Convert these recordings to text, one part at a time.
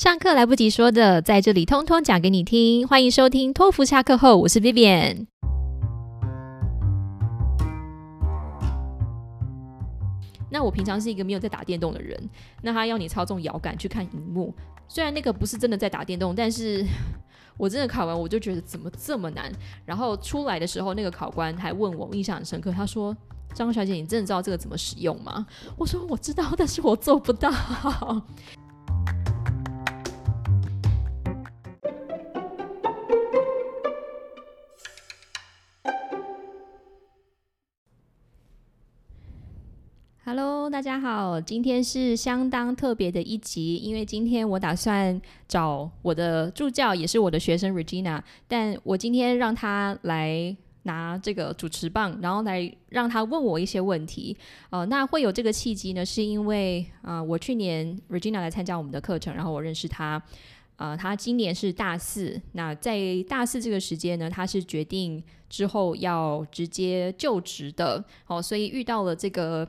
上课来不及说的，在这里通通讲给你听。欢迎收听托福下课后，我是 Vivian。那我平常是一个没有在打电动的人，那他要你操纵摇杆去看荧幕，虽然那个不是真的在打电动，但是 我真的考完我就觉得怎么这么难。然后出来的时候，那个考官还问我，印象很深刻，他说：“张小姐，你真的知道这个怎么使用吗？”我说：“我知道，但是我做不到。” Hello，大家好，今天是相当特别的一集，因为今天我打算找我的助教，也是我的学生 Regina，但我今天让他来拿这个主持棒，然后来让他问我一些问题。呃，那会有这个契机呢，是因为啊，我去年 Regina 来参加我们的课程，然后我认识他。呃，他今年是大四，那在大四这个时间呢，他是决定之后要直接就职的，哦，所以遇到了这个。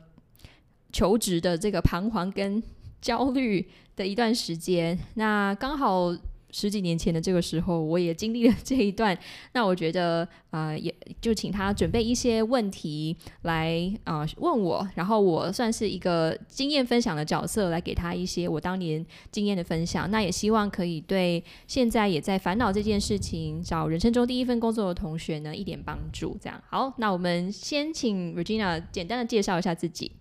求职的这个彷徨跟焦虑的一段时间，那刚好十几年前的这个时候，我也经历了这一段。那我觉得啊，也就请他准备一些问题来啊问我，然后我算是一个经验分享的角色，来给他一些我当年经验的分享。那也希望可以对现在也在烦恼这件事情、找人生中第一份工作的同学呢一点帮助。这样好，那我们先请 Regina 简单的介绍一下自己。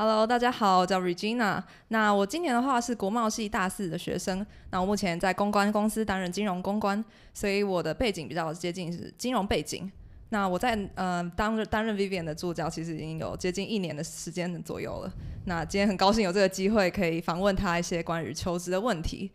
Hello，大家好，我叫 Regina。那我今年的话是国贸系大四的学生。那我目前在公关公司担任金融公关，所以我的背景比较接近是金融背景。那我在呃当担任 Vivian 的助教，其实已经有接近一年的时间左右了。那今天很高兴有这个机会可以访问他一些关于求职的问题。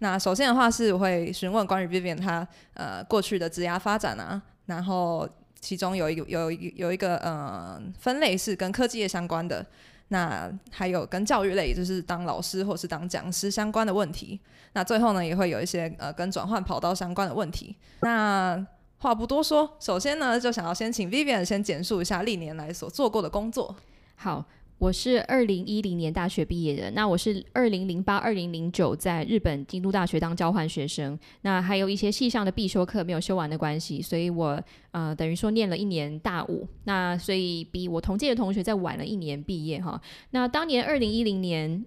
那首先的话是我会询问关于 Vivian 他呃过去的职涯发展啊，然后其中有一个有有一个呃分类是跟科技业相关的。那还有跟教育类，就是当老师或是当讲师相关的问题。那最后呢，也会有一些呃跟转换跑道相关的问题。那话不多说，首先呢，就想要先请 Vivian 先简述一下历年来所做过的工作。好。我是二零一零年大学毕业的，那我是二零零八、二零零九在日本京都大学当交换学生，那还有一些系上的必修课没有修完的关系，所以我呃等于说念了一年大五，那所以比我同届的同学再晚了一年毕业哈。那当年二零一零年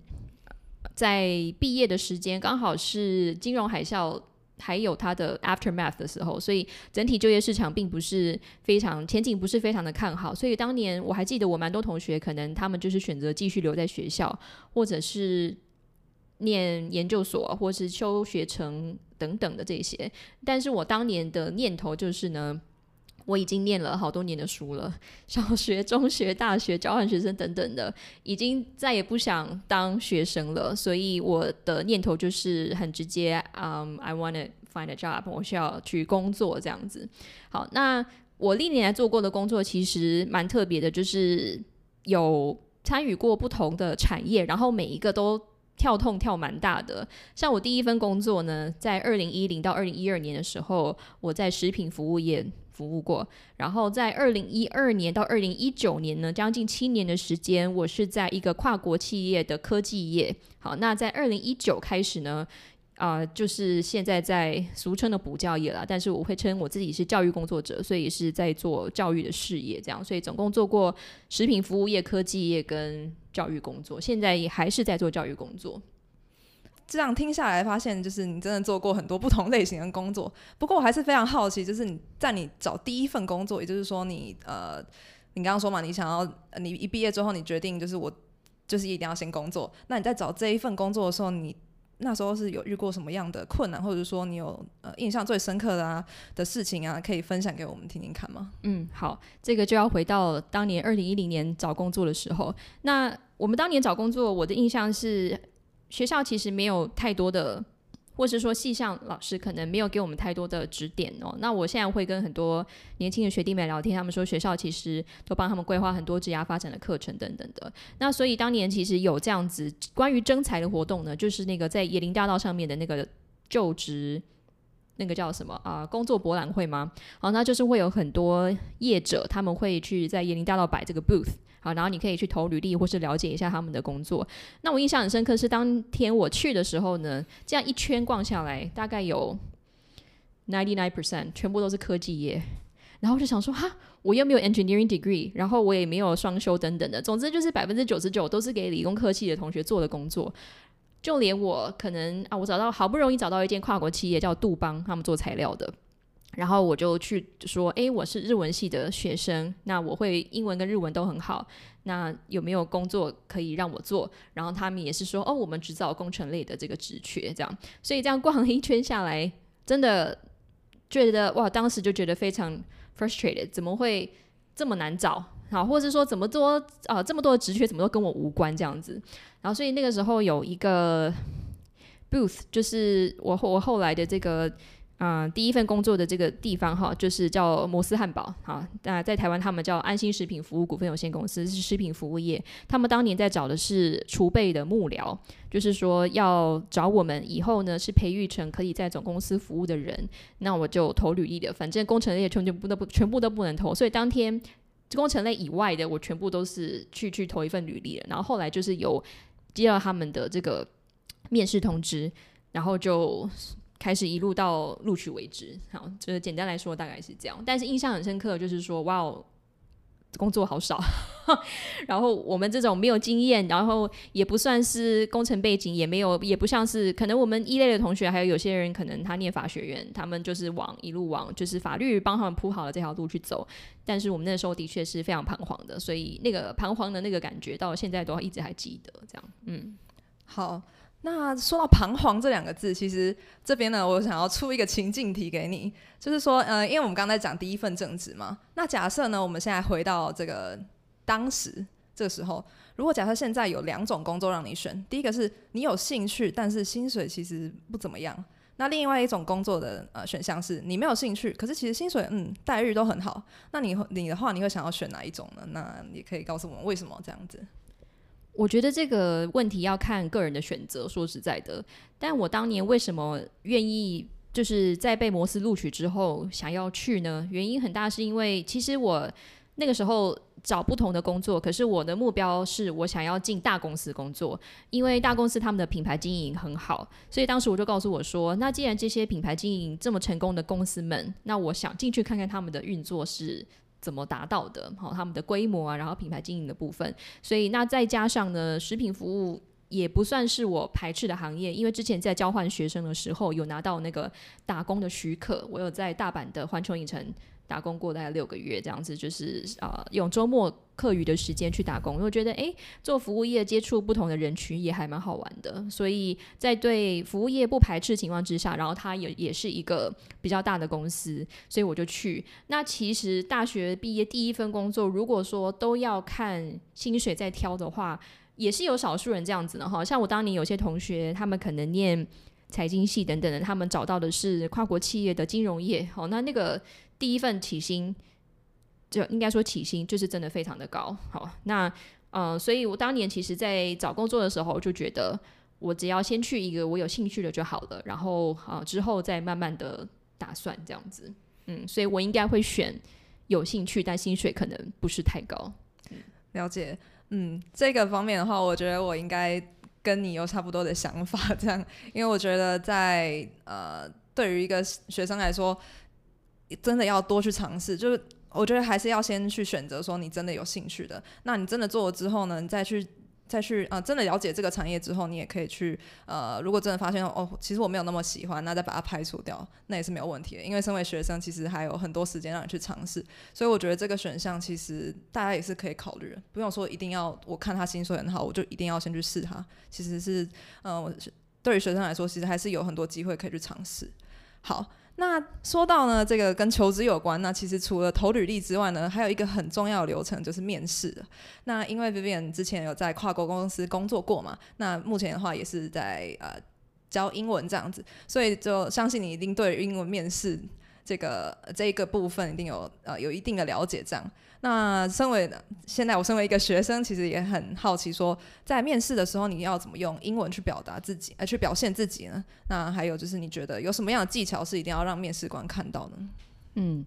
在毕业的时间刚好是金融海啸。还有它的 aftermath 的时候，所以整体就业市场并不是非常前景，不是非常的看好。所以当年我还记得，我蛮多同学可能他们就是选择继续留在学校，或者是念研究所，或是修学成等等的这些。但是我当年的念头就是呢。我已经念了好多年的书了，小学、中学、大学、交换学生等等的，已经再也不想当学生了。所以我的念头就是很直接，嗯，I want to find a job，我需要去工作这样子。好，那我历年来做过的工作其实蛮特别的，就是有参与过不同的产业，然后每一个都跳痛跳蛮大的。像我第一份工作呢，在二零一零到二零一二年的时候，我在食品服务业。服务过，然后在二零一二年到二零一九年呢，将近七年的时间，我是在一个跨国企业的科技业。好，那在二零一九开始呢，啊，就是现在在俗称的补教业了，但是我会称我自己是教育工作者，所以是在做教育的事业，这样，所以总共做过食品服务业、科技业跟教育工作，现在也还是在做教育工作。这样听下来，发现就是你真的做过很多不同类型的工作。不过我还是非常好奇，就是你在你找第一份工作，也就是说你呃，你刚刚说嘛，你想要你一毕业之后，你决定就是我就是一定要先工作。那你在找这一份工作的时候，你那时候是有遇过什么样的困难，或者说你有呃印象最深刻的啊的事情啊，可以分享给我们听听看吗？嗯，好，这个就要回到当年二零一零年找工作的时候。那我们当年找工作，我的印象是。学校其实没有太多的，或是说系上老师可能没有给我们太多的指点哦。那我现在会跟很多年轻的学弟妹聊天，他们说学校其实都帮他们规划很多职涯发展的课程等等的。那所以当年其实有这样子关于征才的活动呢，就是那个在椰林大道上面的那个就职，那个叫什么啊？工作博览会吗？好，那就是会有很多业者他们会去在椰林大道摆这个 booth。好，然后你可以去投履历或是了解一下他们的工作。那我印象很深刻是当天我去的时候呢，这样一圈逛下来，大概有 ninety nine percent 全部都是科技业。然后我就想说哈，我又没有 engineering degree，然后我也没有双修等等的，总之就是百分之九十九都是给理工科系的同学做的工作。就连我可能啊，我找到好不容易找到一间跨国企业叫杜邦，他们做材料的。然后我就去说，哎，我是日文系的学生，那我会英文跟日文都很好，那有没有工作可以让我做？然后他们也是说，哦，我们只找工程类的这个职缺，这样。所以这样逛了一圈下来，真的觉得哇，当时就觉得非常 frustrated，怎么会这么难找？好，或者是说怎么多啊这么多的职缺，怎么都跟我无关这样子？然后所以那个时候有一个 booth，就是我我后来的这个。啊，第一份工作的这个地方哈，就是叫摩斯汉堡，好，那在台湾他们叫安心食品服务股份有限公司，是食品服务业。他们当年在找的是储备的幕僚，就是说要找我们以后呢是培育成可以在总公司服务的人。那我就投履历的，反正工程类全部都不全部都不能投，所以当天工程类以外的我全部都是去去投一份履历了。然后后来就是有接到他们的这个面试通知，然后就。开始一路到录取为止，好，就是简单来说大概是这样。但是印象很深刻，就是说，哇哦，工作好少。然后我们这种没有经验，然后也不算是工程背景，也没有，也不像是可能我们一类的同学，还有有些人可能他念法学院，他们就是往一路往就是法律帮他们铺好了这条路去走。但是我们那时候的确是非常彷徨的，所以那个彷徨的那个感觉，到现在都一直还记得。这样，嗯，好。那说到彷徨这两个字，其实这边呢，我想要出一个情境题给你，就是说，呃，因为我们刚才讲第一份正职嘛，那假设呢，我们现在回到这个当时这个时候，如果假设现在有两种工作让你选，第一个是你有兴趣，但是薪水其实不怎么样，那另外一种工作的呃选项是你没有兴趣，可是其实薪水嗯待遇都很好，那你你的话你会想要选哪一种呢？那也可以告诉我们为什么这样子。我觉得这个问题要看个人的选择。说实在的，但我当年为什么愿意就是在被摩斯录取之后想要去呢？原因很大是因为其实我那个时候找不同的工作，可是我的目标是我想要进大公司工作，因为大公司他们的品牌经营很好，所以当时我就告诉我说，那既然这些品牌经营这么成功的公司们，那我想进去看看他们的运作是。怎么达到的？好，他们的规模啊，然后品牌经营的部分，所以那再加上呢，食品服务也不算是我排斥的行业，因为之前在交换学生的时候有拿到那个打工的许可，我有在大阪的环球影城。打工过大概六个月这样子，就是啊，用周末课余的时间去打工，因为觉得哎，做服务业接触不同的人群也还蛮好玩的。所以在对服务业不排斥情况之下，然后它也也是一个比较大的公司，所以我就去。那其实大学毕业第一份工作，如果说都要看薪水在挑的话，也是有少数人这样子的哈。像我当年有些同学，他们可能念财经系等等的，他们找到的是跨国企业的金融业，好，那那个。第一份起薪就应该说起薪就是真的非常的高，好，那呃，所以我当年其实，在找工作的时候就觉得，我只要先去一个我有兴趣的就好了，然后啊之后再慢慢的打算这样子，嗯，所以我应该会选有兴趣但薪水可能不是太高。了解，嗯，这个方面的话，我觉得我应该跟你有差不多的想法，这样，因为我觉得在呃，对于一个学生来说。真的要多去尝试，就是我觉得还是要先去选择说你真的有兴趣的。那你真的做了之后呢，你再去再去啊，真的了解这个产业之后，你也可以去呃，如果真的发现哦，其实我没有那么喜欢，那再把它排除掉，那也是没有问题的。因为身为学生，其实还有很多时间让你去尝试，所以我觉得这个选项其实大家也是可以考虑的，不用说一定要我看他薪水很好，我就一定要先去试他。其实是嗯，对于学生来说，其实还是有很多机会可以去尝试。好。那说到呢，这个跟求职有关，那其实除了投履历之外呢，还有一个很重要的流程就是面试。那因为 Vivian 之前有在跨国公司工作过嘛，那目前的话也是在呃教英文这样子，所以就相信你一定对英文面试这个这一个部分一定有呃有一定的了解这样。那身为现在我身为一个学生，其实也很好奇，说在面试的时候你要怎么用英文去表达自己，呃，去表现自己呢？那还有就是你觉得有什么样的技巧是一定要让面试官看到呢？嗯，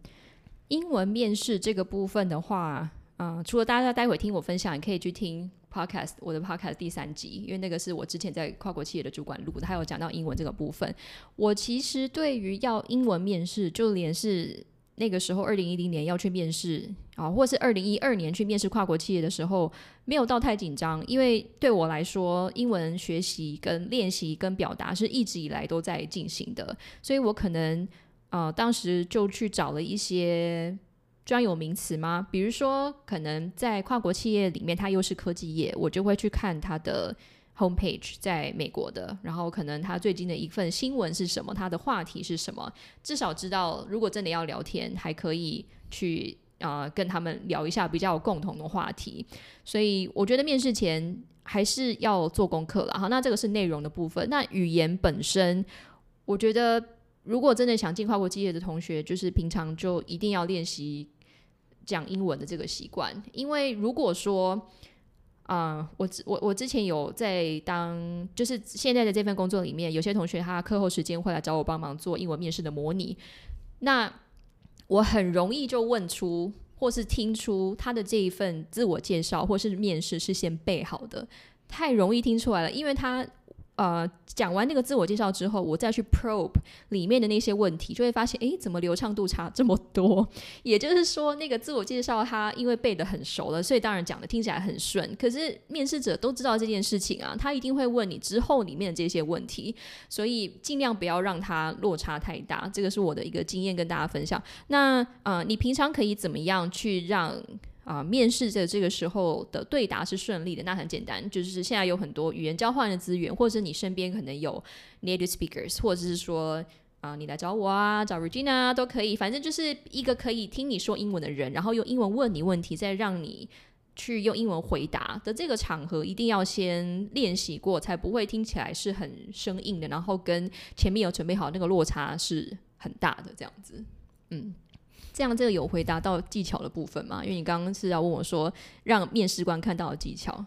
英文面试这个部分的话，嗯，除了大家待会听我分享，也可以去听 podcast 我的 podcast 第三集，因为那个是我之前在跨国企业的主管录的，他有讲到英文这个部分。我其实对于要英文面试，就连是那个时候二零一零年要去面试啊，或是二零一二年去面试跨国企业的时候，没有到太紧张，因为对我来说，英文学习跟练习跟表达是一直以来都在进行的，所以我可能呃当时就去找了一些。专有名词吗？比如说，可能在跨国企业里面，它又是科技业，我就会去看它的 homepage，在美国的，然后可能它最近的一份新闻是什么，它的话题是什么，至少知道，如果真的要聊天，还可以去啊跟他们聊一下比较有共同的话题。所以我觉得面试前还是要做功课了。好，那这个是内容的部分。那语言本身，我觉得如果真的想进跨国企业的同学，就是平常就一定要练习。讲英文的这个习惯，因为如果说，啊，我我我之前有在当，就是现在的这份工作里面，有些同学他课后时间会来找我帮忙做英文面试的模拟，那我很容易就问出或是听出他的这一份自我介绍或是面试是先备好的，太容易听出来了，因为他。呃，讲完那个自我介绍之后，我再去 probe 里面的那些问题，就会发现，哎，怎么流畅度差这么多？也就是说，那个自我介绍他因为背得很熟了，所以当然讲的听起来很顺。可是面试者都知道这件事情啊，他一定会问你之后里面的这些问题，所以尽量不要让他落差太大。这个是我的一个经验跟大家分享。那呃，你平常可以怎么样去让？啊，面试的这个时候的对答是顺利的，那很简单，就是现在有很多语言交换的资源，或者是你身边可能有 native speakers，或者是说啊，你来找我啊，找 Regina 都可以，反正就是一个可以听你说英文的人，然后用英文问你问题，再让你去用英文回答的这个场合，一定要先练习过，才不会听起来是很生硬的，然后跟前面有准备好那个落差是很大的这样子，嗯。这样，这个有回答到技巧的部分吗？因为你刚刚是要问我说，让面试官看到的技巧，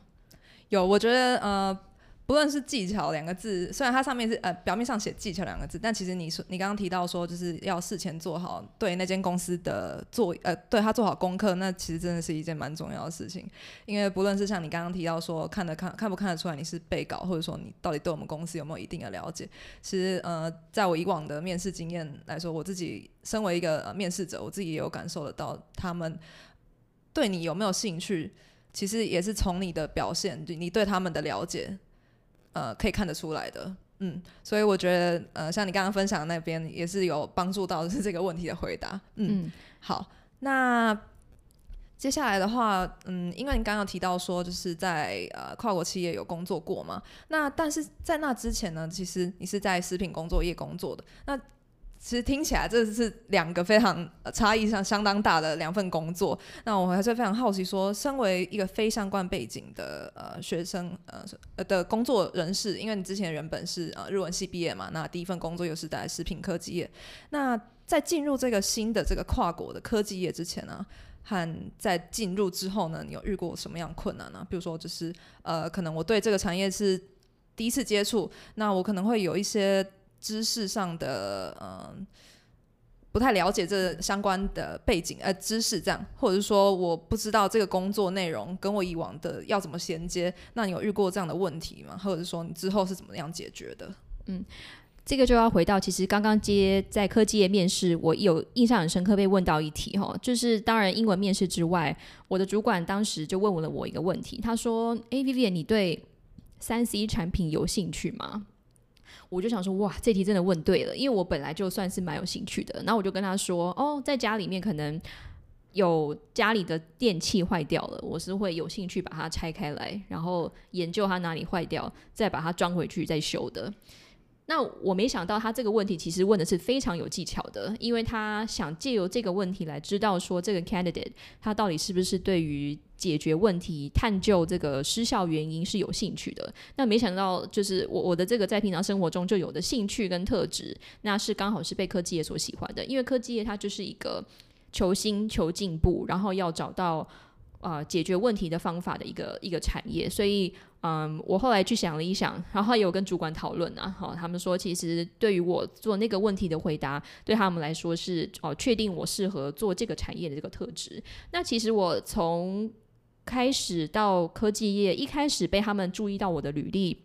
有，我觉得呃。不论是技巧两个字，虽然它上面是呃表面上写技巧两个字，但其实你说你刚刚提到说就是要事前做好对那间公司的做呃对他做好功课，那其实真的是一件蛮重要的事情。因为不论是像你刚刚提到说看得看看不看得出来你是被稿，或者说你到底对我们公司有没有一定的了解，其实呃在我以往的面试经验来说，我自己身为一个呃面试者，我自己也有感受得到他们对你有没有兴趣，其实也是从你的表现，你对他们的了解。呃，可以看得出来的，嗯，所以我觉得，呃，像你刚刚分享的那边也是有帮助到是这个问题的回答，嗯，好，那接下来的话，嗯，因为你刚刚提到说就是在呃跨国企业有工作过嘛，那但是在那之前呢，其实你是在食品工作业工作的，那。其实听起来这是两个非常差异上相当大的两份工作。那我还是非常好奇，说身为一个非相关背景的呃学生呃的工作人士，因为你之前原本是呃日文系毕业嘛，那第一份工作又是在食品科技业。那在进入这个新的这个跨国的科技业之前呢，和在进入之后呢，你有遇过什么样困难呢？比如说就是呃，可能我对这个产业是第一次接触，那我可能会有一些。知识上的嗯，不太了解这相关的背景呃知识这样，或者是说我不知道这个工作内容跟我以往的要怎么衔接，那你有遇过这样的问题吗？或者是说你之后是怎么样解决的？嗯，这个就要回到其实刚刚接在科技业面试，我有印象很深刻被问到一题哈，就是当然英文面试之外，我的主管当时就问了我一个问题，他说：“A V V，你对三 C 产品有兴趣吗？”我就想说，哇，这题真的问对了，因为我本来就算是蛮有兴趣的。然后我就跟他说，哦，在家里面可能有家里的电器坏掉了，我是会有兴趣把它拆开来，然后研究它哪里坏掉，再把它装回去再修的。那我没想到他这个问题其实问的是非常有技巧的，因为他想借由这个问题来知道说这个 candidate 他到底是不是对于解决问题、探究这个失效原因是有兴趣的。那没想到就是我我的这个在平常生活中就有的兴趣跟特质，那是刚好是被科技业所喜欢的，因为科技业它就是一个求新求进步，然后要找到呃解决问题的方法的一个一个产业。所以，嗯，我后来去想了一想，然后有跟主管讨论啊，好，他们说其实对于我做那个问题的回答，对他们来说是哦，确定我适合做这个产业的这个特质。那其实我从开始到科技业，一开始被他们注意到我的履历。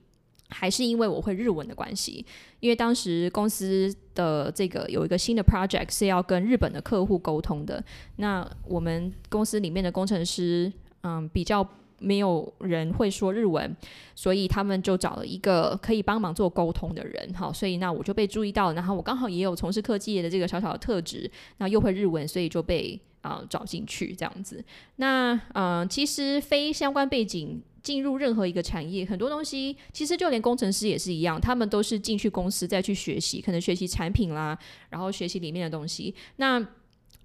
还是因为我会日文的关系，因为当时公司的这个有一个新的 project 是要跟日本的客户沟通的。那我们公司里面的工程师，嗯，比较没有人会说日文，所以他们就找了一个可以帮忙做沟通的人。好，所以那我就被注意到，然后我刚好也有从事科技业的这个小小的特质，那又会日文，所以就被啊找进去这样子。那嗯，其实非相关背景。进入任何一个产业，很多东西其实就连工程师也是一样，他们都是进去公司再去学习，可能学习产品啦，然后学习里面的东西。那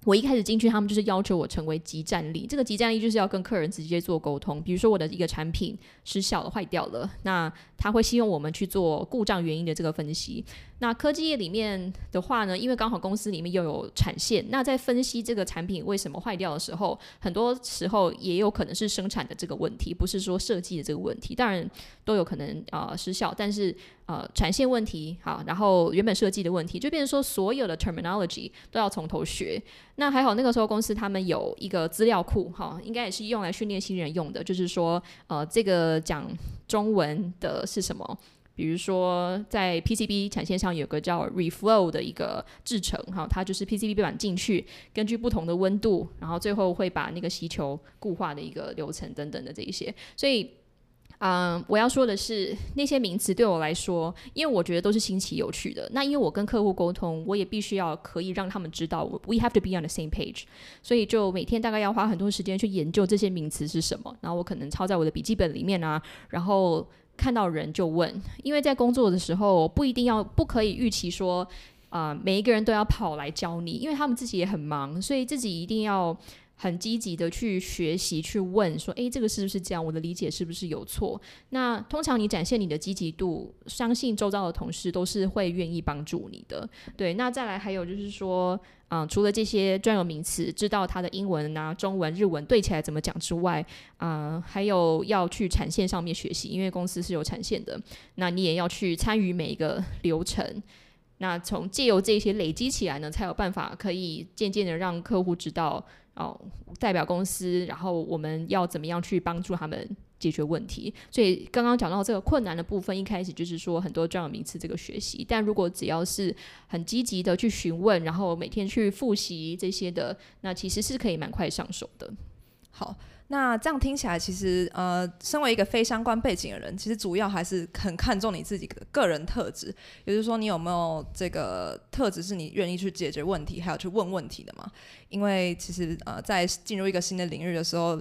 我一开始进去，他们就是要求我成为集战力。这个集战力就是要跟客人直接做沟通。比如说我的一个产品失效了、坏掉了，那他会希望我们去做故障原因的这个分析。那科技业里面的话呢，因为刚好公司里面又有产线，那在分析这个产品为什么坏掉的时候，很多时候也有可能是生产的这个问题，不是说设计的这个问题。当然都有可能啊失效，但是呃产线问题好，然后原本设计的问题，就变成说所有的 terminology 都要从头学。那还好那个时候公司他们有一个资料库哈，应该也是用来训练新人用的，就是说呃这个讲中文的是什么？比如说，在 PCB 产线上有个叫 reflow 的一个制程，哈，它就是 PCB 板进去，根据不同的温度，然后最后会把那个锡球固化的一个流程等等的这一些。所以，嗯，我要说的是，那些名词对我来说，因为我觉得都是新奇有趣的。那因为我跟客户沟通，我也必须要可以让他们知道，we have to be on the same page。所以就每天大概要花很多时间去研究这些名词是什么，然后我可能抄在我的笔记本里面啊，然后。看到人就问，因为在工作的时候不一定要不可以预期说啊每一个人都要跑来教你，因为他们自己也很忙，所以自己一定要很积极的去学习去问说，诶，这个是不是这样？我的理解是不是有错？那通常你展现你的积极度，相信周遭的同事都是会愿意帮助你的。对，那再来还有就是说。嗯，除了这些专有名词，知道它的英文啊、中文、日文对起来怎么讲之外，啊，还有要去产线上面学习，因为公司是有产线的，那你也要去参与每一个流程。那从借由这些累积起来呢，才有办法可以渐渐的让客户知道哦，代表公司，然后我们要怎么样去帮助他们。解决问题，所以刚刚讲到这个困难的部分，一开始就是说很多专有名词这个学习，但如果只要是很积极的去询问，然后每天去复习这些的，那其实是可以蛮快上手的。好，那这样听起来，其实呃，身为一个非相关背景的人，其实主要还是很看重你自己的个人特质，也就是说，你有没有这个特质是你愿意去解决问题，还有去问问题的嘛？因为其实呃，在进入一个新的领域的时候。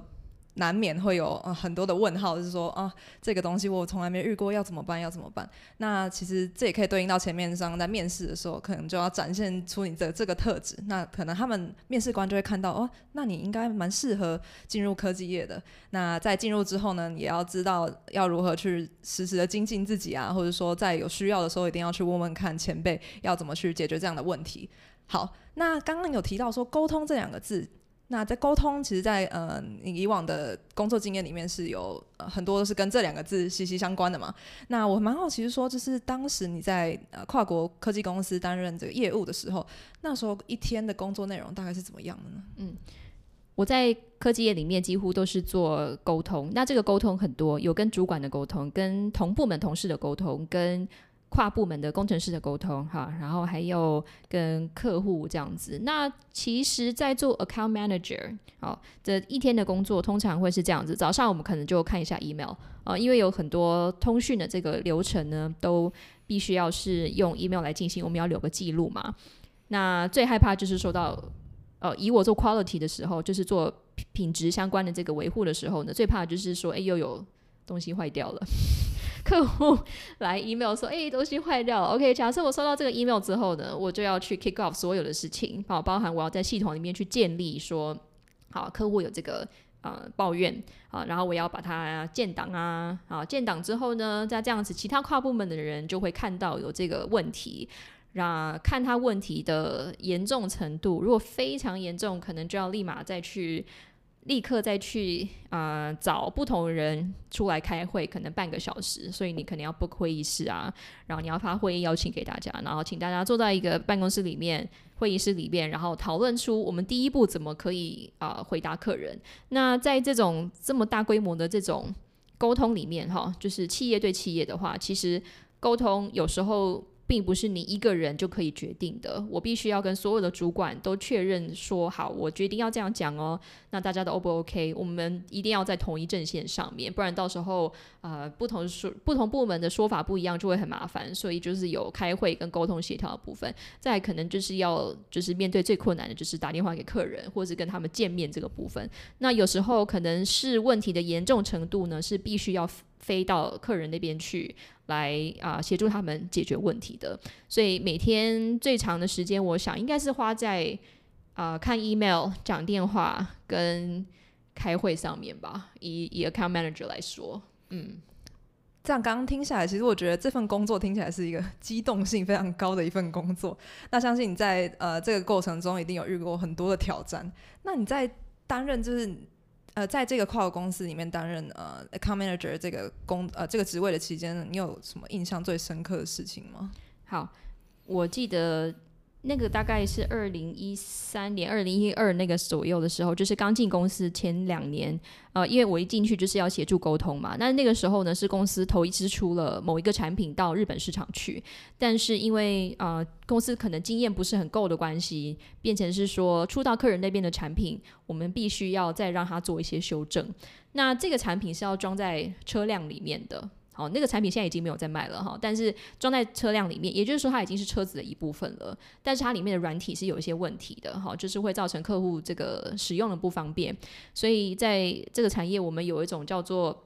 难免会有呃很多的问号，就是说啊，这个东西我从来没遇过，要怎么办？要怎么办？那其实这也可以对应到前面上在面试的时候，可能就要展现出你的这个特质。那可能他们面试官就会看到哦，那你应该蛮适合进入科技业的。那在进入之后呢，也要知道要如何去实时的精进自己啊，或者说在有需要的时候，一定要去问问看前辈要怎么去解决这样的问题。好，那刚刚有提到说沟通这两个字。那在沟通，其实，在呃你以往的工作经验里面是有呃很多都是跟这两个字息息相关的嘛。那我蛮好奇，是说就是当时你在呃跨国科技公司担任这个业务的时候，那时候一天的工作内容大概是怎么样的呢？嗯，我在科技业里面几乎都是做沟通，那这个沟通很多，有跟主管的沟通，跟同部门同事的沟通，跟跨部门的工程师的沟通，哈，然后还有跟客户这样子。那其实，在做 account manager，好，这一天的工作通常会是这样子：早上我们可能就看一下 email，呃，因为有很多通讯的这个流程呢，都必须要是用 email 来进行，我们要留个记录嘛。那最害怕就是收到，呃，以我做 quality 的时候，就是做品质相关的这个维护的时候呢，最怕就是说，哎，又有东西坏掉了。客户来 email 说：“哎，东西坏掉了。”OK，假设我收到这个 email 之后呢，我就要去 kick off 所有的事情，好，包含我要在系统里面去建立说，好，客户有这个呃抱怨啊，然后我要把它建档啊，好，建档之后呢，再这样子，其他跨部门的人就会看到有这个问题，让看他问题的严重程度，如果非常严重，可能就要立马再去。立刻再去啊找不同人出来开会，可能半个小时，所以你可能要 book 会议室啊，然后你要发会议邀请给大家，然后请大家坐在一个办公室里面、会议室里面，然后讨论出我们第一步怎么可以啊回答客人。那在这种这么大规模的这种沟通里面，哈，就是企业对企业的话，其实沟通有时候。并不是你一个人就可以决定的，我必须要跟所有的主管都确认说好，我决定要这样讲哦。那大家都 O 不 OK？我们一定要在同一阵线上面，不然到时候呃不同说不同部门的说法不一样，就会很麻烦。所以就是有开会跟沟通协调的部分，再可能就是要就是面对最困难的就是打电话给客人，或是跟他们见面这个部分。那有时候可能是问题的严重程度呢，是必须要。飞到客人那边去，来啊协助他们解决问题的。所以每天最长的时间，我想应该是花在啊看 email、讲电话跟开会上面吧。以以 account manager 来说，嗯，这样刚刚听下来，其实我觉得这份工作听起来是一个机动性非常高的一份工作。那相信你在呃这个过程中一定有遇过很多的挑战。那你在担任就是。呃，在这个跨国公司里面担任呃 account manager 这个工呃这个职位的期间，你有什么印象最深刻的事情吗？好，我记得。那个大概是二零一三年、二零一二那个左右的时候，就是刚进公司前两年，呃，因为我一进去就是要协助沟通嘛。那那个时候呢，是公司头一次出了某一个产品到日本市场去，但是因为呃公司可能经验不是很够的关系，变成是说出到客人那边的产品，我们必须要再让他做一些修正。那这个产品是要装在车辆里面的。好，那个产品现在已经没有在卖了哈，但是装在车辆里面，也就是说它已经是车子的一部分了。但是它里面的软体是有一些问题的哈，就是会造成客户这个使用的不方便。所以在这个产业，我们有一种叫做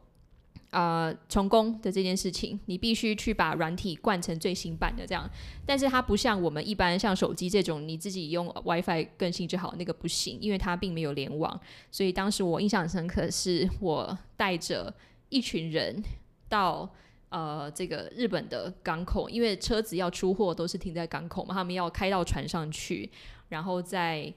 啊重工的这件事情，你必须去把软体灌成最新版的这样。但是它不像我们一般像手机这种，你自己用 WiFi 更新就好，那个不行，因为它并没有联网。所以当时我印象很深刻，是我带着一群人。到呃这个日本的港口，因为车子要出货都是停在港口嘛，他们要开到船上去，然后再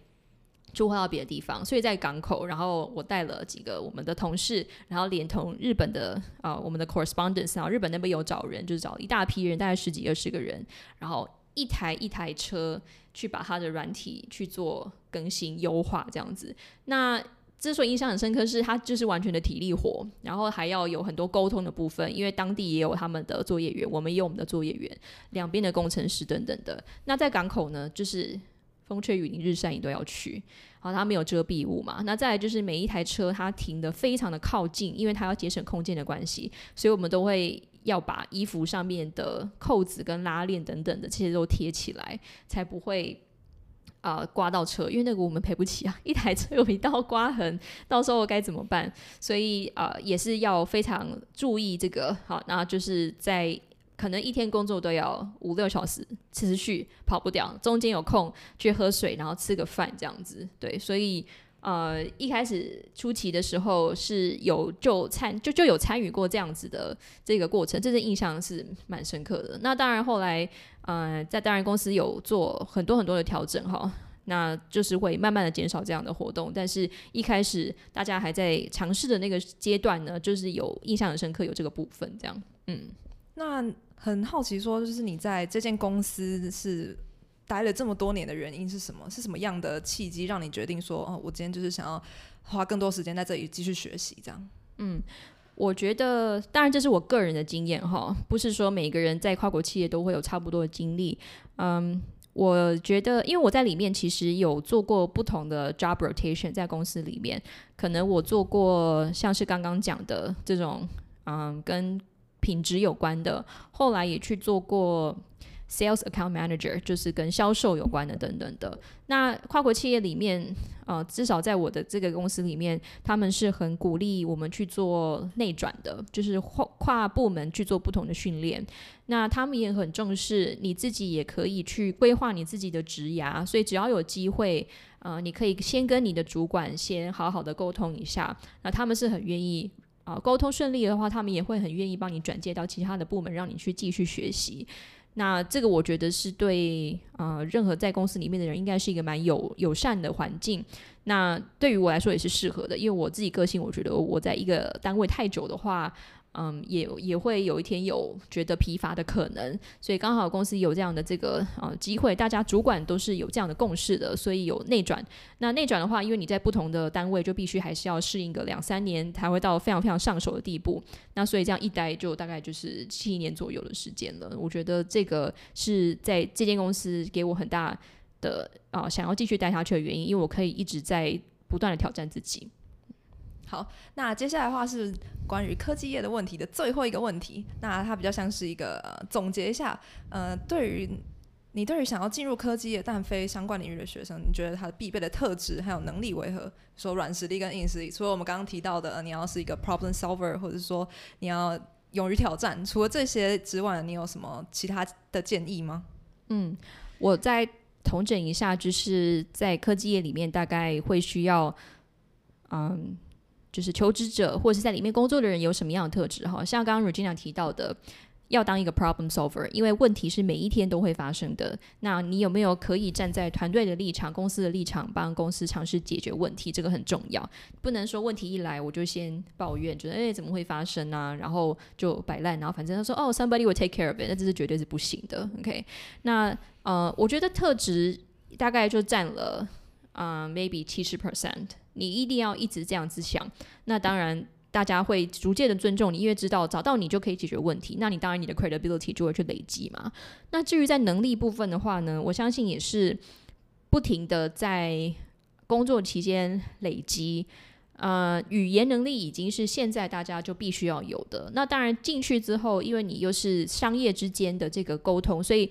出货到别的地方，所以在港口，然后我带了几个我们的同事，然后连同日本的啊我们的 correspondence，然后日本那边有找人，就是找一大批人，大概十几二十个人，然后一台一台车去把它的软体去做更新优化这样子，那。之所以印象很深刻，是它就是完全的体力活，然后还要有很多沟通的部分，因为当地也有他们的作业员，我们也有我们的作业员，两边的工程师等等的。那在港口呢，就是风吹雨淋日晒你都要去，好，它没有遮蔽物嘛。那再来就是每一台车它停的非常的靠近，因为它要节省空间的关系，所以我们都会要把衣服上面的扣子跟拉链等等的这些都贴起来，才不会。啊，刮到车，因为那个我们赔不起啊！一台车有一道刮痕，到时候该怎么办？所以啊，也是要非常注意这个。好，那就是在可能一天工作都要五六小时，持续跑不掉，中间有空去喝水，然后吃个饭这样子。对，所以。呃，一开始初期的时候是有就参就就有参与过这样子的这个过程，这是印象是蛮深刻的。那当然后来，呃，在当然公司有做很多很多的调整哈，那就是会慢慢的减少这样的活动。但是一开始大家还在尝试的那个阶段呢，就是有印象很深刻有这个部分这样。嗯，那很好奇说，就是你在这间公司是。待了这么多年的原因是什么？是什么样的契机让你决定说，哦，我今天就是想要花更多时间在这里继续学习？这样，嗯，我觉得，当然这是我个人的经验哈，不是说每个人在跨国企业都会有差不多的经历。嗯，我觉得，因为我在里面其实有做过不同的 job rotation，在公司里面，可能我做过像是刚刚讲的这种，嗯，跟品质有关的，后来也去做过。Sales account manager 就是跟销售有关的等等的。那跨国企业里面，呃，至少在我的这个公司里面，他们是很鼓励我们去做内转的，就是跨跨部门去做不同的训练。那他们也很重视你自己也可以去规划你自己的职涯，所以只要有机会，呃，你可以先跟你的主管先好好的沟通一下。那他们是很愿意啊，沟通顺利的话，他们也会很愿意帮你转接到其他的部门，让你去继续学习。那这个我觉得是对呃任何在公司里面的人应该是一个蛮友友善的环境。那对于我来说也是适合的，因为我自己个性，我觉得我在一个单位太久的话。嗯，也也会有一天有觉得疲乏的可能，所以刚好公司有这样的这个呃机会，大家主管都是有这样的共识的，所以有内转。那内转的话，因为你在不同的单位，就必须还是要适应个两三年，才会到非常非常上手的地步。那所以这样一待就大概就是七年左右的时间了。我觉得这个是在这间公司给我很大的啊想要继续待下去的原因，因为我可以一直在不断的挑战自己。好，那接下来的话是关于科技业的问题的最后一个问题。那它比较像是一个总结一下，呃，对于你对于想要进入科技业但非相关领域的学生，你觉得他必备的特质还有能力为何？说软实力跟硬实力，除了我们刚刚提到的，你要是一个 problem solver，或者说你要勇于挑战，除了这些之外，你有什么其他的建议吗？嗯，我再统整一下，就是在科技业里面大概会需要，嗯。就是求职者或者是在里面工作的人有什么样的特质？哈，像刚刚 Regina 提到的，要当一个 problem solver，因为问题是每一天都会发生的。那你有没有可以站在团队的立场、公司的立场，帮公司尝试解决问题？这个很重要，不能说问题一来我就先抱怨，觉得哎怎么会发生啊？然后就摆烂，然后反正他说哦 somebody will take care of it，那这是绝对是不行的。OK，那呃，我觉得特质大概就占了啊 maybe 七十 percent。你一定要一直这样子想，那当然大家会逐渐的尊重你，因为知道找到你就可以解决问题。那你当然你的 credibility 就会去累积嘛。那至于在能力部分的话呢，我相信也是不停的在工作期间累积。呃，语言能力已经是现在大家就必须要有的。那当然进去之后，因为你又是商业之间的这个沟通，所以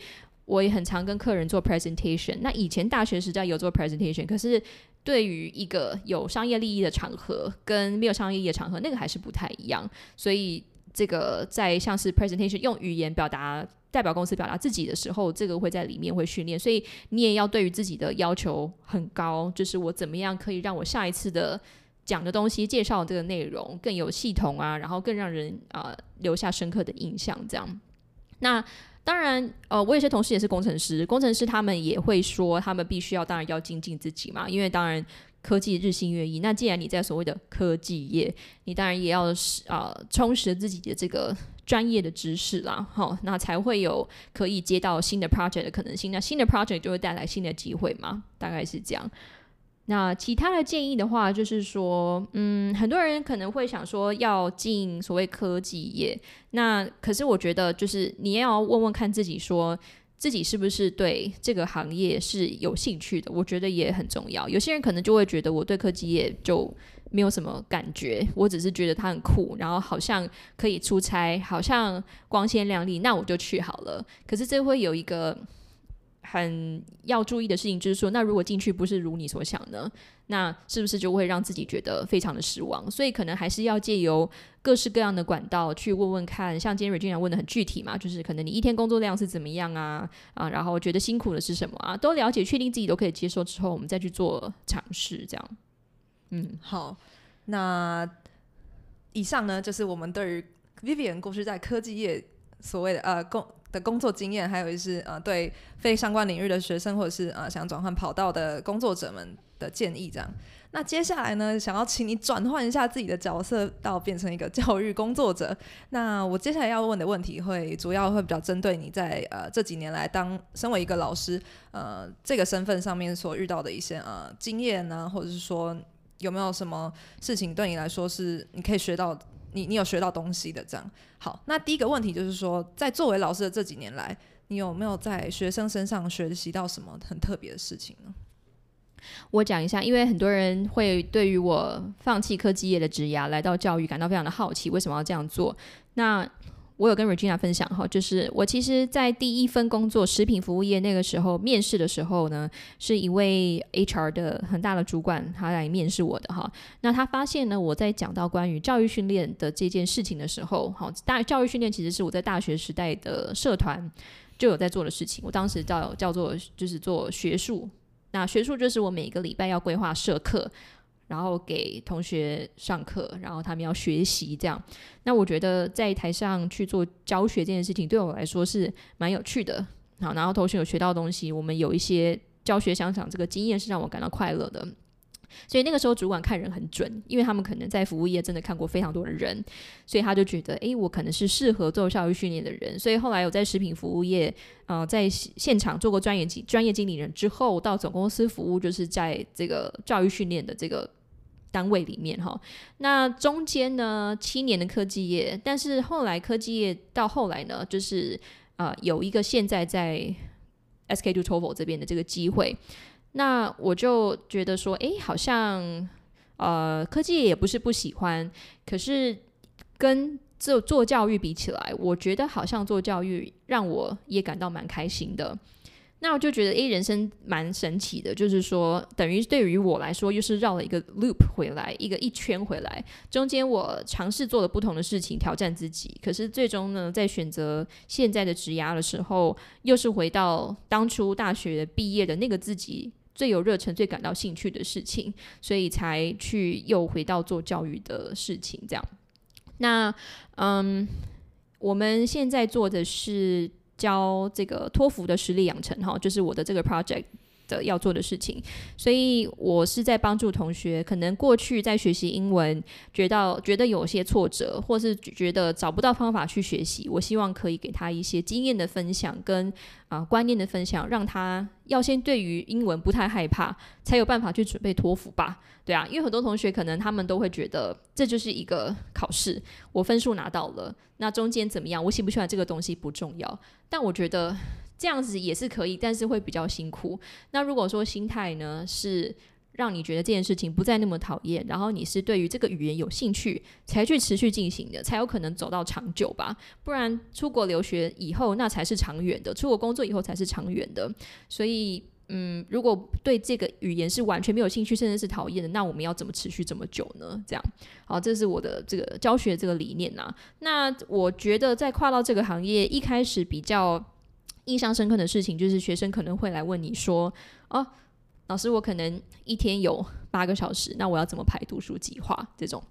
我也很常跟客人做 presentation。那以前大学时代有做 presentation，可是。对于一个有商业利益的场合，跟没有商业利益的场合，那个还是不太一样。所以，这个在像是 presentation 用语言表达代表公司表达自己的时候，这个会在里面会训练。所以，你也要对于自己的要求很高，就是我怎么样可以让我下一次的讲的东西、介绍这个内容更有系统啊，然后更让人啊留下深刻的印象。这样，那。当然，呃，我有些同事也是工程师，工程师他们也会说，他们必须要，当然要精进自己嘛，因为当然科技日新月异。那既然你在所谓的科技业，你当然也要是啊充实自己的这个专业的知识啦，好，那才会有可以接到新的 project 的可能性。那新的 project 就会带来新的机会嘛，大概是这样。那其他的建议的话，就是说，嗯，很多人可能会想说要进所谓科技业，那可是我觉得，就是你要问问看自己，说自己是不是对这个行业是有兴趣的，我觉得也很重要。有些人可能就会觉得我对科技业就没有什么感觉，我只是觉得它很酷，然后好像可以出差，好像光鲜亮丽，那我就去好了。可是这会有一个。很要注意的事情就是说，那如果进去不是如你所想呢，那是不是就会让自己觉得非常的失望？所以可能还是要借由各式各样的管道去问问看，像今天瑞君问的很具体嘛，就是可能你一天工作量是怎么样啊啊，然后觉得辛苦的是什么啊，都了解，确定自己都可以接受之后，我们再去做尝试，这样。嗯，好，那以上呢就是我们对于 Vivian 公司在科技业所谓的呃工。的工作经验，还有就是呃，对非相关领域的学生，或者是呃想转换跑道的工作者们的建议，这样。那接下来呢，想要请你转换一下自己的角色，到变成一个教育工作者。那我接下来要问的问题，会主要会比较针对你在呃这几年来当身为一个老师，呃这个身份上面所遇到的一些呃经验呢，或者是说有没有什么事情对你来说是你可以学到。你你有学到东西的，这样好。那第一个问题就是说，在作为老师的这几年来，你有没有在学生身上学习到什么很特别的事情呢？我讲一下，因为很多人会对于我放弃科技业的职涯来到教育感到非常的好奇，为什么要这样做？那我有跟 Regina 分享哈，就是我其实，在第一份工作食品服务业那个时候面试的时候呢，是一位 HR 的很大的主管，他来面试我的哈。那他发现呢，我在讲到关于教育训练的这件事情的时候，好，大教育训练其实是我在大学时代的社团就有在做的事情。我当时叫叫做就是做学术，那学术就是我每个礼拜要规划社课。然后给同学上课，然后他们要学习这样。那我觉得在台上去做教学这件事情，对我来说是蛮有趣的。好，然后同学有学到东西，我们有一些教学想想这个经验是让我感到快乐的。所以那个时候主管看人很准，因为他们可能在服务业真的看过非常多的人，所以他就觉得，诶，我可能是适合做教育训练的人。所以后来我在食品服务业，呃，在现场做过专业经专业经理人之后，到总公司服务，就是在这个教育训练的这个单位里面哈。那中间呢，七年的科技业，但是后来科技业到后来呢，就是呃，有一个现在在 SK Two TOEFL 这边的这个机会。那我就觉得说，哎，好像，呃，科技也不是不喜欢，可是跟做做教育比起来，我觉得好像做教育让我也感到蛮开心的。那我就觉得，诶，人生蛮神奇的，就是说，等于对于我来说，又是绕了一个 loop 回来，一个一圈回来。中间我尝试做了不同的事情，挑战自己。可是最终呢，在选择现在的职涯的时候，又是回到当初大学毕业的那个自己最有热忱、最感到兴趣的事情，所以才去又回到做教育的事情。这样，那嗯，我们现在做的是。教这个托福的实力养成，哈，就是我的这个 project 的要做的事情。所以我是在帮助同学，可能过去在学习英文，觉得觉得有些挫折，或是觉得找不到方法去学习。我希望可以给他一些经验的分享，跟啊观念的分享，让他要先对于英文不太害怕，才有办法去准备托福吧。对啊，因为很多同学可能他们都会觉得这就是一个考试，我分数拿到了，那中间怎么样，我喜不喜欢这个东西不重要。但我觉得这样子也是可以，但是会比较辛苦。那如果说心态呢是让你觉得这件事情不再那么讨厌，然后你是对于这个语言有兴趣，才去持续进行的，才有可能走到长久吧。不然出国留学以后，那才是长远的；出国工作以后才是长远的。所以。嗯，如果对这个语言是完全没有兴趣，甚至是讨厌的，那我们要怎么持续这么久呢？这样，好，这是我的这个教学这个理念呐。那我觉得在跨到这个行业，一开始比较印象深刻的事情，就是学生可能会来问你说：“哦，老师，我可能一天有八个小时，那我要怎么排读书计划？”这种，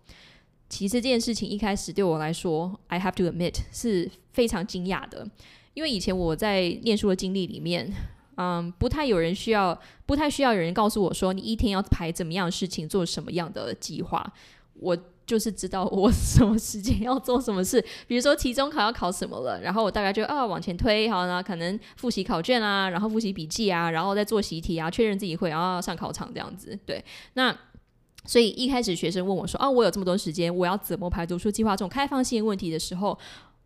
其实这件事情一开始对我来说，I have to admit 是非常惊讶的，因为以前我在念书的经历里面。嗯，不太有人需要，不太需要有人告诉我说，你一天要排怎么样的事情，做什么样的计划。我就是知道我 什么时间要做什么事，比如说期中考要考什么了，然后我大概就啊往前推，好呢，可能复习考卷啊，然后复习笔记啊，然后再做习题啊，确认自己会，然后上考场这样子。对，那所以一开始学生问我说，啊，我有这么多时间，我要怎么排读书计划？这种开放性问题的时候，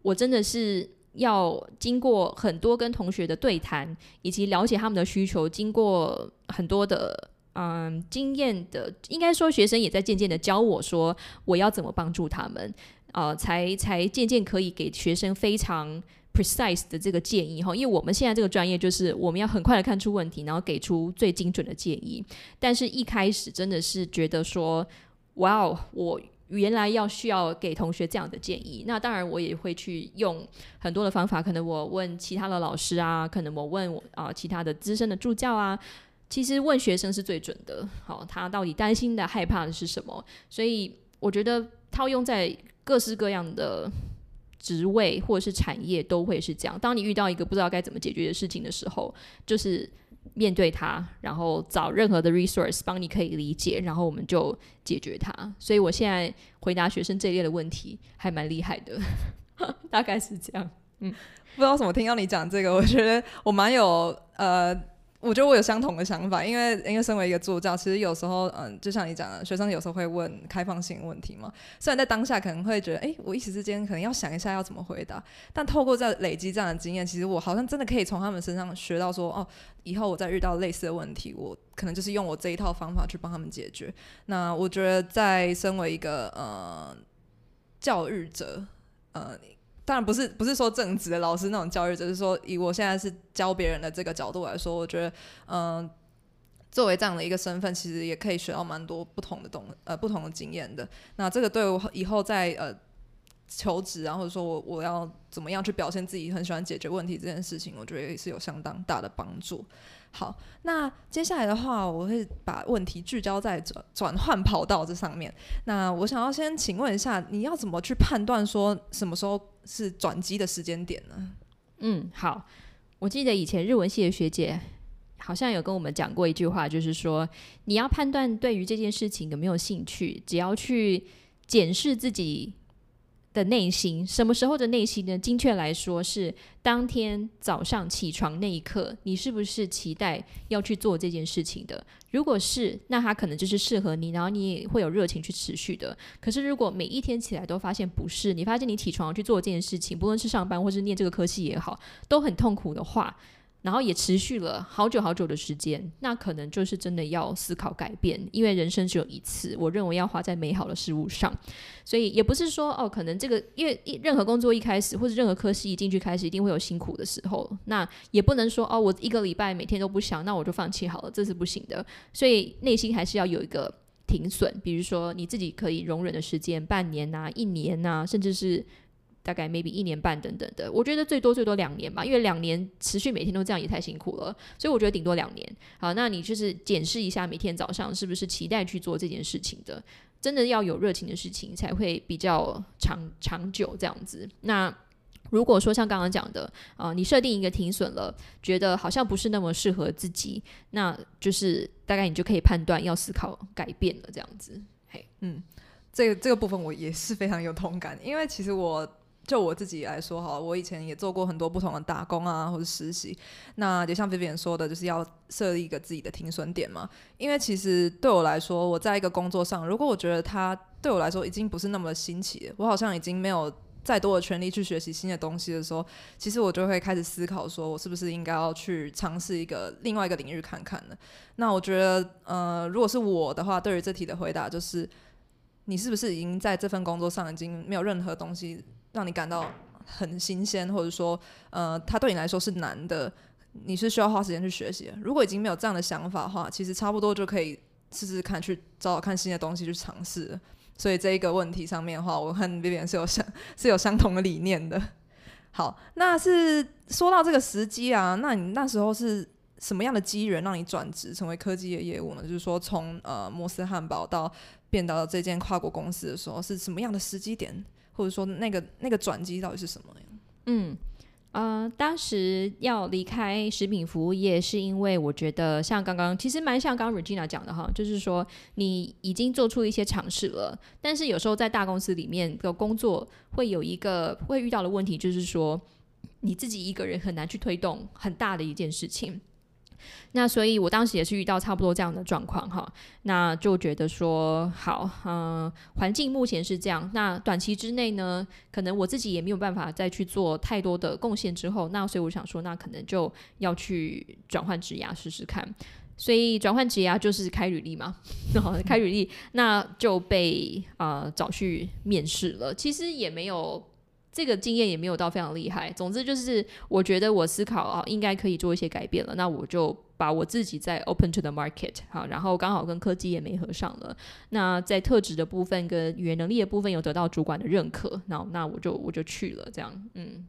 我真的是。要经过很多跟同学的对谈，以及了解他们的需求，经过很多的嗯经验的，应该说学生也在渐渐的教我说我要怎么帮助他们，呃，才才渐渐可以给学生非常 precise 的这个建议哈。因为我们现在这个专业就是我们要很快的看出问题，然后给出最精准的建议。但是一开始真的是觉得说，哇哦，我。原来要需要给同学这样的建议，那当然我也会去用很多的方法，可能我问其他的老师啊，可能我问啊其他的资深的助教啊，其实问学生是最准的。好，他到底担心的、害怕的是什么？所以我觉得套用在各式各样的职位或者是产业都会是这样。当你遇到一个不知道该怎么解决的事情的时候，就是。面对他，然后找任何的 resource 帮你可以理解，然后我们就解决它。所以我现在回答学生这一类的问题还蛮厉害的，大概是这样。嗯，不知道怎么听到你讲这个，我觉得我蛮有呃。我觉得我有相同的想法，因为因为身为一个助教，其实有时候，嗯，就像你讲的，学生有时候会问开放性问题嘛。虽然在当下可能会觉得，哎，我一时之间可能要想一下要怎么回答，但透过在累积这样的经验，其实我好像真的可以从他们身上学到说，哦，以后我再遇到类似的问题，我可能就是用我这一套方法去帮他们解决。那我觉得在身为一个呃教育者，呃。当然不是不是说正直的老师那种教育，只是说以我现在是教别人的这个角度来说，我觉得嗯，作为这样的一个身份，其实也可以学到蛮多不同的东呃不同的经验的。那这个对我以后在呃求职啊，或者说我我要怎么样去表现自己很喜欢解决问题这件事情，我觉得也是有相当大的帮助。好，那接下来的话，我会把问题聚焦在转转换跑道这上面。那我想要先请问一下，你要怎么去判断说什么时候是转机的时间点呢？嗯，好，我记得以前日文系的学姐好像有跟我们讲过一句话，就是说你要判断对于这件事情有没有兴趣，只要去检视自己。的内心，什么时候的内心呢？精确来说，是当天早上起床那一刻，你是不是期待要去做这件事情的？如果是，那它可能就是适合你，然后你也会有热情去持续的。可是，如果每一天起来都发现不是，你发现你起床去做这件事情，不论是上班或是念这个科系也好，都很痛苦的话。然后也持续了好久好久的时间，那可能就是真的要思考改变，因为人生只有一次，我认为要花在美好的事物上，所以也不是说哦，可能这个因为任何工作一开始或者任何科系一进去开始一定会有辛苦的时候，那也不能说哦，我一个礼拜每天都不想，那我就放弃好了，这是不行的，所以内心还是要有一个停损，比如说你自己可以容忍的时间，半年呐，一年呐，甚至是。大概 maybe 一年半等等的，我觉得最多最多两年吧，因为两年持续每天都这样也太辛苦了，所以我觉得顶多两年。好，那你就是检视一下每天早上是不是期待去做这件事情的，真的要有热情的事情才会比较长长久这样子。那如果说像刚刚讲的啊，你设定一个停损了，觉得好像不是那么适合自己，那就是大概你就可以判断要思考改变了这样子。嘿，嗯，这个这个部分我也是非常有同感，因为其实我。就我自己来说哈，我以前也做过很多不同的打工啊，或者实习。那就像 Vivian 说的，就是要设立一个自己的停损点嘛。因为其实对我来说，我在一个工作上，如果我觉得它对我来说已经不是那么新奇，我好像已经没有再多的权利去学习新的东西的时候，其实我就会开始思考，说我是不是应该要去尝试一个另外一个领域看看呢？那我觉得，呃，如果是我的话，对于这题的回答就是，你是不是已经在这份工作上已经没有任何东西？让你感到很新鲜，或者说，呃，它对你来说是难的，你是需要花时间去学习。如果已经没有这样的想法的话，其实差不多就可以试试看，去找找看新的东西去尝试。所以这一个问题上面的话，我和 Vivian 是有相是有相同的理念的。好，那是说到这个时机啊，那你那时候是什么样的机缘让你转职成为科技的业务呢？就是说，从呃摩斯汉堡到变到这间跨国公司的时候，是什么样的时机点？或者说那个那个转机到底是什么呀？嗯，呃，当时要离开食品服务业，是因为我觉得像刚刚其实蛮像刚刚 Regina 讲的哈，就是说你已经做出一些尝试了，但是有时候在大公司里面的工作会有一个会遇到的问题，就是说你自己一个人很难去推动很大的一件事情。那所以，我当时也是遇到差不多这样的状况哈，那就觉得说好，嗯，环境目前是这样，那短期之内呢，可能我自己也没有办法再去做太多的贡献之后，那所以我想说，那可能就要去转换职涯试试看，所以转换职涯就是开履历嘛，开履历，那就被啊找去面试了，其实也没有。这个经验也没有到非常厉害。总之就是，我觉得我思考啊，应该可以做一些改变了。那我就把我自己在 open to the market 好，然后刚好跟科技也没合上了。那在特质的部分跟语言能力的部分有得到主管的认可，那那我就我就去了。这样，嗯。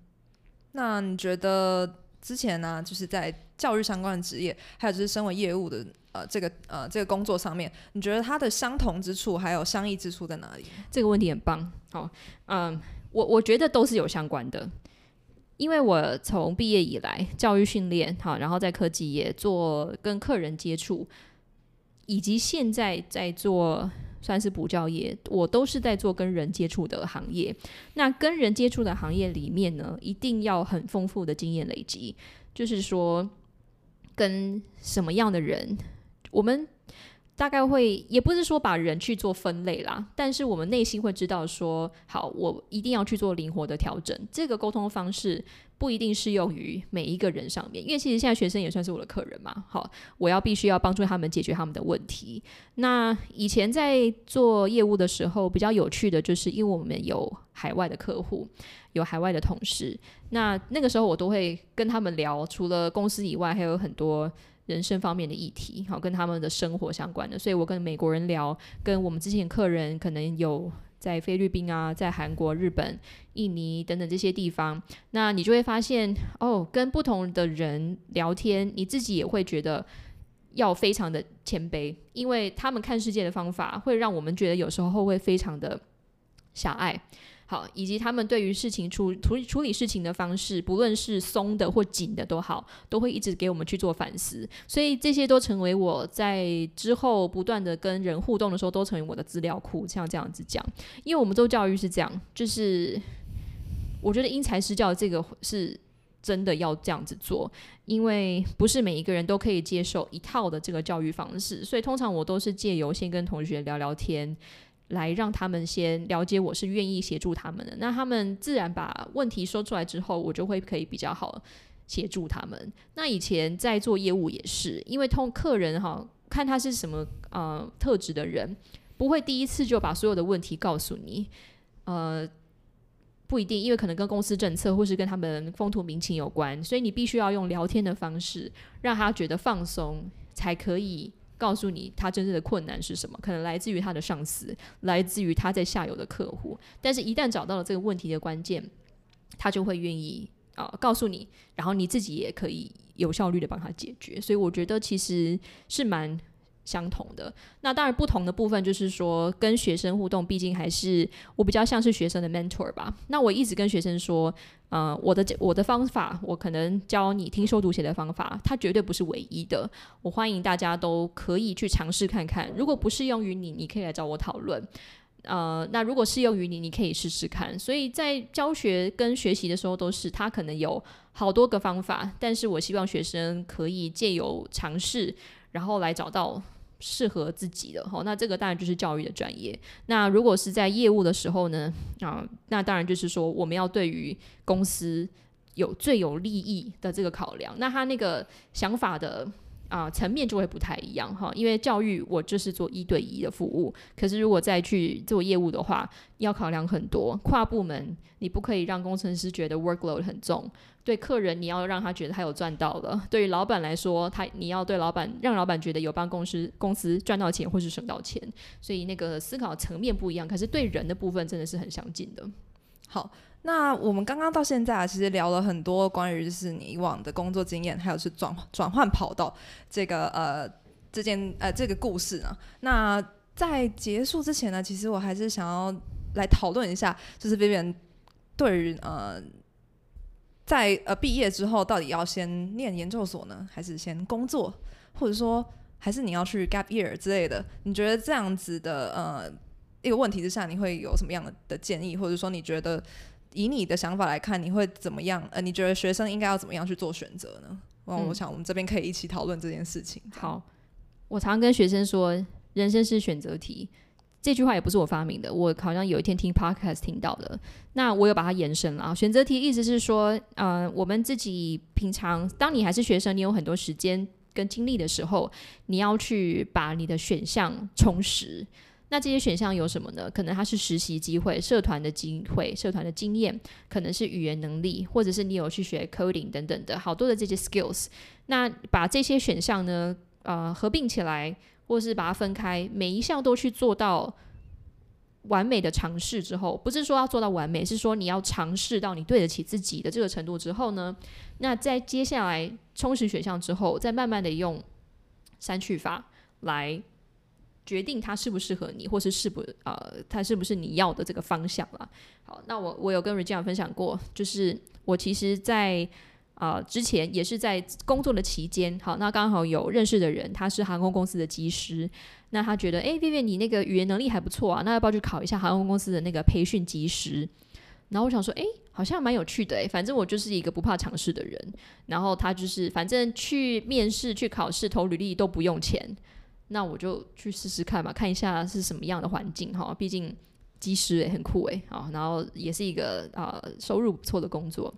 那你觉得之前呢，就是在教育相关的职业，还有就是身为业务的呃这个呃这个工作上面，你觉得它的相同之处还有相异之处在哪里？这个问题很棒。好，嗯。我我觉得都是有相关的，因为我从毕业以来，教育训练好，然后在科技业做跟客人接触，以及现在在做算是补教业，我都是在做跟人接触的行业。那跟人接触的行业里面呢，一定要很丰富的经验累积，就是说跟什么样的人，我们。大概会也不是说把人去做分类啦，但是我们内心会知道说，好，我一定要去做灵活的调整。这个沟通方式不一定适用于每一个人上面，因为其实现在学生也算是我的客人嘛。好，我要必须要帮助他们解决他们的问题。那以前在做业务的时候，比较有趣的就是，因为我们有海外的客户，有海外的同事，那那个时候我都会跟他们聊，除了公司以外，还有很多。人生方面的议题，好跟他们的生活相关的，所以我跟美国人聊，跟我们之前客人可能有在菲律宾啊，在韩国、日本、印尼等等这些地方，那你就会发现哦，跟不同的人聊天，你自己也会觉得要非常的谦卑，因为他们看世界的方法会让我们觉得有时候会非常的狭隘。好，以及他们对于事情处处理处理事情的方式，不论是松的或紧的都好，都会一直给我们去做反思。所以这些都成为我在之后不断的跟人互动的时候，都成为我的资料库。像这样子讲，因为我们做教育是这样，就是我觉得因材施教这个是真的要这样子做，因为不是每一个人都可以接受一套的这个教育方式，所以通常我都是借由先跟同学聊聊天。来让他们先了解我是愿意协助他们的，那他们自然把问题说出来之后，我就会可以比较好协助他们。那以前在做业务也是，因为通客人哈看他是什么呃特质的人，不会第一次就把所有的问题告诉你，呃不一定，因为可能跟公司政策或是跟他们风土民情有关，所以你必须要用聊天的方式让他觉得放松，才可以。告诉你他真正的困难是什么，可能来自于他的上司，来自于他在下游的客户。但是，一旦找到了这个问题的关键，他就会愿意啊告诉你，然后你自己也可以有效率的帮他解决。所以，我觉得其实是蛮。相同的，那当然不同的部分就是说，跟学生互动，毕竟还是我比较像是学生的 mentor 吧。那我一直跟学生说，呃，我的我的方法，我可能教你听说读写的方法，它绝对不是唯一的。我欢迎大家都可以去尝试看看，如果不适用于你，你可以来找我讨论。呃，那如果适用于你，你可以试试看。所以在教学跟学习的时候，都是他可能有好多个方法，但是我希望学生可以借由尝试。然后来找到适合自己的哈，那这个当然就是教育的专业。那如果是在业务的时候呢，啊，那当然就是说我们要对于公司有最有利益的这个考量。那他那个想法的。啊，层面就会不太一样哈，因为教育我就是做一对一的服务，可是如果再去做业务的话，要考量很多跨部门，你不可以让工程师觉得 workload 很重，对客人你要让他觉得他有赚到了，对于老板来说，他你要对老板让老板觉得有帮公司公司赚到钱或是省到钱，所以那个思考层面不一样，可是对人的部分真的是很相近的。好。那我们刚刚到现在啊，其实聊了很多关于就是你以往的工作经验，还有是转转换跑道这个呃这件呃这个故事呢。那在结束之前呢，其实我还是想要来讨论一下，就是 Vivian 对于呃在呃毕业之后到底要先念研究所呢，还是先工作，或者说还是你要去 gap year 之类的？你觉得这样子的呃一个问题之下，你会有什么样的的建议，或者说你觉得？以你的想法来看，你会怎么样？呃，你觉得学生应该要怎么样去做选择呢？嗯，我想我们这边可以一起讨论这件事情。好，我常跟学生说，人生是选择题。这句话也不是我发明的，我好像有一天听 podcast 听到的。那我有把它延伸了啊。选择题意思是说，呃，我们自己平常，当你还是学生，你有很多时间跟精力的时候，你要去把你的选项充实。那这些选项有什么呢？可能它是实习机会、社团的机会、社团的经验，可能是语言能力，或者是你有去学 coding 等等的好多的这些 skills。那把这些选项呢，呃，合并起来，或是把它分开，每一项都去做到完美的尝试之后，不是说要做到完美，是说你要尝试到你对得起自己的这个程度之后呢，那在接下来充实选项之后，再慢慢的用删去法来。决定它适不适合你，或是适不呃，它是不是你要的这个方向了。好，那我我有跟 Regina 分享过，就是我其实，在啊之前也是在工作的期间，好，那刚好有认识的人，他是航空公司的机师，那他觉得，哎贝贝你那个语言能力还不错啊，那要不要去考一下航空公司的那个培训机师？然后我想说，哎，好像蛮有趣的，哎，反正我就是一个不怕尝试的人。然后他就是，反正去面试、去考试、投履历都不用钱。那我就去试试看吧，看一下是什么样的环境哈。毕竟机师也很酷诶，啊，然后也是一个啊收入不错的工作。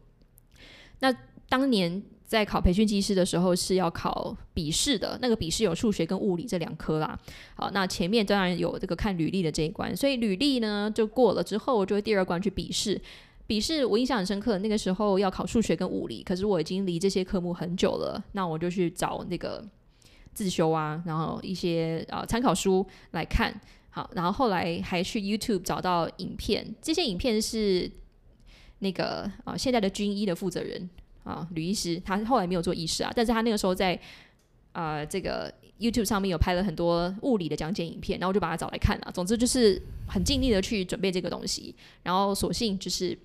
那当年在考培训机师的时候是要考笔试的，那个笔试有数学跟物理这两科啦。好，那前面当然有这个看履历的这一关，所以履历呢就过了之后，就会第二关去笔试。笔试我印象很深刻，那个时候要考数学跟物理，可是我已经离这些科目很久了，那我就去找那个。自修啊，然后一些啊参考书来看好，然后后来还去 YouTube 找到影片，这些影片是那个啊现在的军医的负责人啊吕医师，他后来没有做医师啊，但是他那个时候在啊这个 YouTube 上面有拍了很多物理的讲解影片，然后我就把它找来看了。总之就是很尽力的去准备这个东西，然后索性就是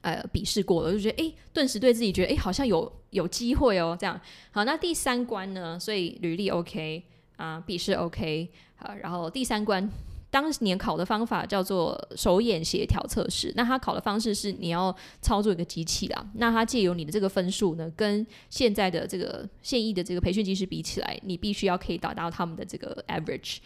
呃笔试过了，就觉得哎，顿时对自己觉得哎好像有有机会哦，这样好。那第三关呢？所以履历 OK 啊，笔试 OK。啊，然后第三关当年考的方法叫做手眼协调测试。那他考的方式是你要操作一个机器啦。那他借由你的这个分数呢，跟现在的这个现役的这个培训技师比起来，你必须要可以达到他们的这个 average。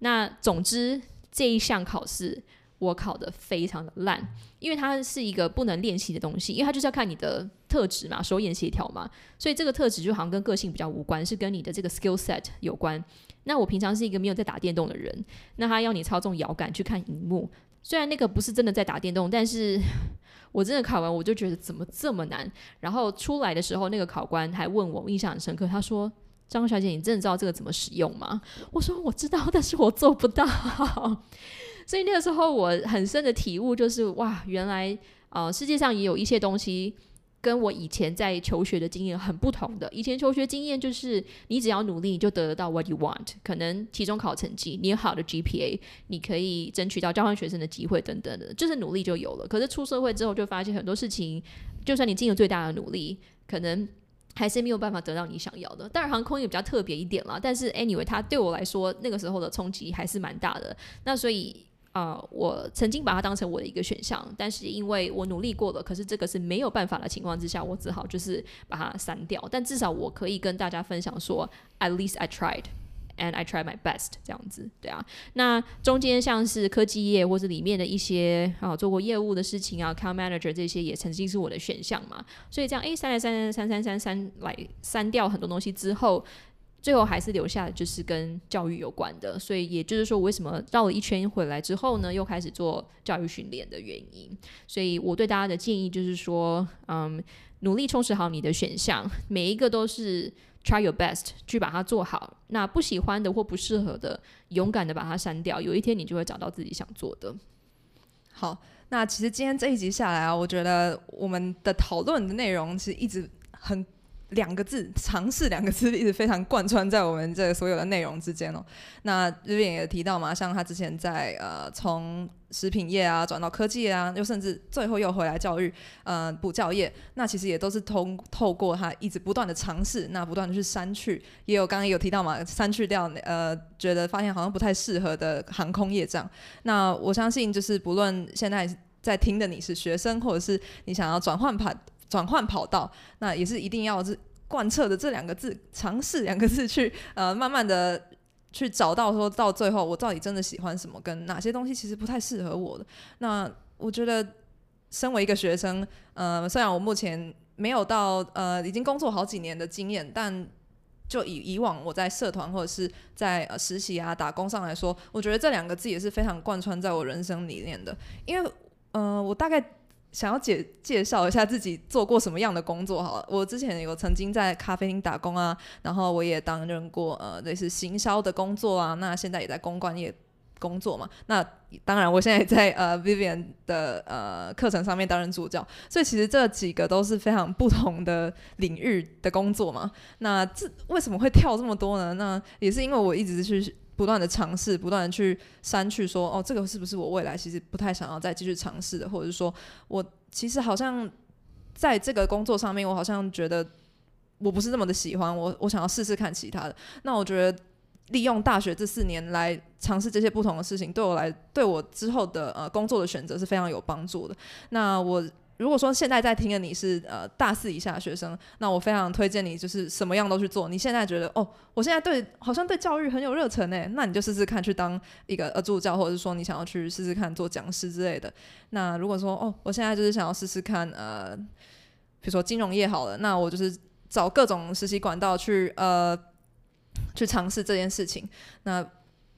那总之这一项考试我考的非常的烂，因为它是一个不能练习的东西，因为它就是要看你的特质嘛，手眼协调嘛。所以这个特质就好像跟个性比较无关，是跟你的这个 skill set 有关。那我平常是一个没有在打电动的人，那他要你操纵摇杆去看荧幕，虽然那个不是真的在打电动，但是 我真的考完我就觉得怎么这么难。然后出来的时候，那个考官还问我，印象很深刻，他说：“张小姐，你真的知道这个怎么使用吗？”我说：“我知道，但是我做不到。”所以那个时候我很深的体悟就是，哇，原来呃世界上也有一些东西。跟我以前在求学的经验很不同的。以前求学经验就是，你只要努力，你就得得到 what you want。可能期中考成绩，你有好的 GPA，你可以争取到交换学生的机会等等的，就是努力就有了。可是出社会之后，就发现很多事情，就算你尽了最大的努力，可能还是没有办法得到你想要的。当然，航空也比较特别一点啦。但是 anyway，它对我来说，那个时候的冲击还是蛮大的。那所以。啊，我曾经把它当成我的一个选项，但是因为我努力过了，可是这个是没有办法的情况之下，我只好就是把它删掉。但至少我可以跟大家分享说，at least I tried and I tried my best 这样子，对啊。那中间像是科技业或者里面的一些啊做过业务的事情啊，count manager 这些也曾经是我的选项嘛。所以这样，哎，删来删删删删删来删掉很多东西之后。最后还是留下就是跟教育有关的，所以也就是说，为什么绕了一圈回来之后呢，又开始做教育训练的原因。所以我对大家的建议就是说，嗯，努力充实好你的选项，每一个都是 try your best 去把它做好。那不喜欢的或不适合的，勇敢的把它删掉。有一天你就会找到自己想做的。好，那其实今天这一集下来啊，我觉得我们的讨论的内容其实一直很。两个字，尝试两个字一直非常贯穿在我们这所有的内容之间哦。那这边也提到嘛，像他之前在呃从食品业啊转到科技啊，又甚至最后又回来教育呃补教业，那其实也都是通透过他一直不断的尝试，那不断的去删去，也有刚刚有提到嘛，删去掉呃觉得发现好像不太适合的航空业这样。那我相信就是不论现在在听的你是学生，或者是你想要转换盘。转换跑道，那也是一定要是贯彻的这两个字，尝试两个字去 呃，慢慢的去找到说到最后，我到底真的喜欢什么，跟哪些东西其实不太适合我的。那我觉得，身为一个学生，呃，虽然我目前没有到呃已经工作好几年的经验，但就以以往我在社团或者是在呃实习啊打工上来说，我觉得这两个字也是非常贯穿在我人生里面的，因为呃，我大概。想要介介绍一下自己做过什么样的工作好了。我之前有曾经在咖啡厅打工啊，然后我也担任过呃类似行销的工作啊。那现在也在公关业工作嘛。那当然，我现在也在呃 Vivian 的呃课程上面担任助教。所以其实这几个都是非常不同的领域的工作嘛。那这为什么会跳这么多呢？那也是因为我一直去。不断的尝试，不断的去删去，说哦，这个是不是我未来其实不太想要再继续尝试的，或者是说我其实好像在这个工作上面，我好像觉得我不是那么的喜欢，我我想要试试看其他的。那我觉得利用大学这四年来尝试这些不同的事情，对我来对我之后的呃工作的选择是非常有帮助的。那我。如果说现在在听的你是呃大四以下的学生，那我非常推荐你就是什么样都去做。你现在觉得哦，我现在对好像对教育很有热忱诶，那你就试试看去当一个呃助教，或者是说你想要去试试看做讲师之类的。那如果说哦，我现在就是想要试试看呃，比如说金融业好了，那我就是找各种实习管道去呃去尝试这件事情。那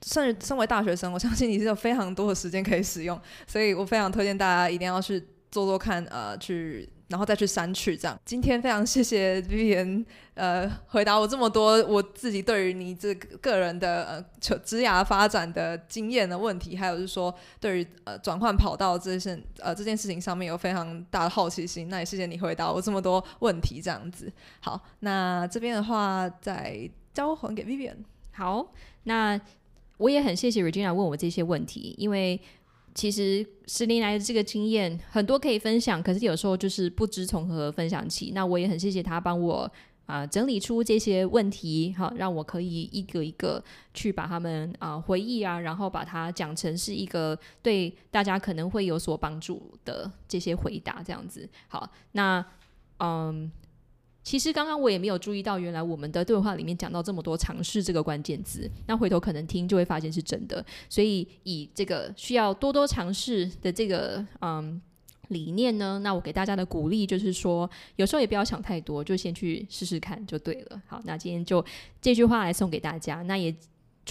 甚至身为大学生，我相信你是有非常多的时间可以使用，所以我非常推荐大家一定要去。做做看，呃，去然后再去删去这样。今天非常谢谢 Vivian，呃，回答我这么多我自己对于你这个个人的呃求职涯发展的经验的问题，还有就是说对于呃转换跑道这件呃这件事情上面有非常大的好奇心。那也谢谢你回答我这么多问题这样子。好，那这边的话再交还给 Vivian。好，那我也很谢谢 Regina 问我这些问题，因为。其实十年来的这个经验很多可以分享，可是有时候就是不知从何分享起。那我也很谢谢他帮我啊整理出这些问题，好让我可以一个一个去把他们啊回忆啊，然后把它讲成是一个对大家可能会有所帮助的这些回答，这样子。好，那嗯。其实刚刚我也没有注意到，原来我们的对话里面讲到这么多“尝试”这个关键字。那回头可能听就会发现是真的。所以以这个需要多多尝试的这个嗯理念呢，那我给大家的鼓励就是说，有时候也不要想太多，就先去试试看就对了。好，那今天就这句话来送给大家。那也。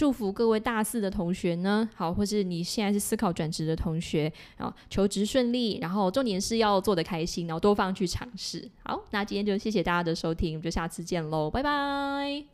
祝福各位大四的同学呢，好，或是你现在是思考转职的同学，然后求职顺利，然后重点是要做得开心，然后多方去尝试。好，那今天就谢谢大家的收听，我们就下次见喽，拜拜。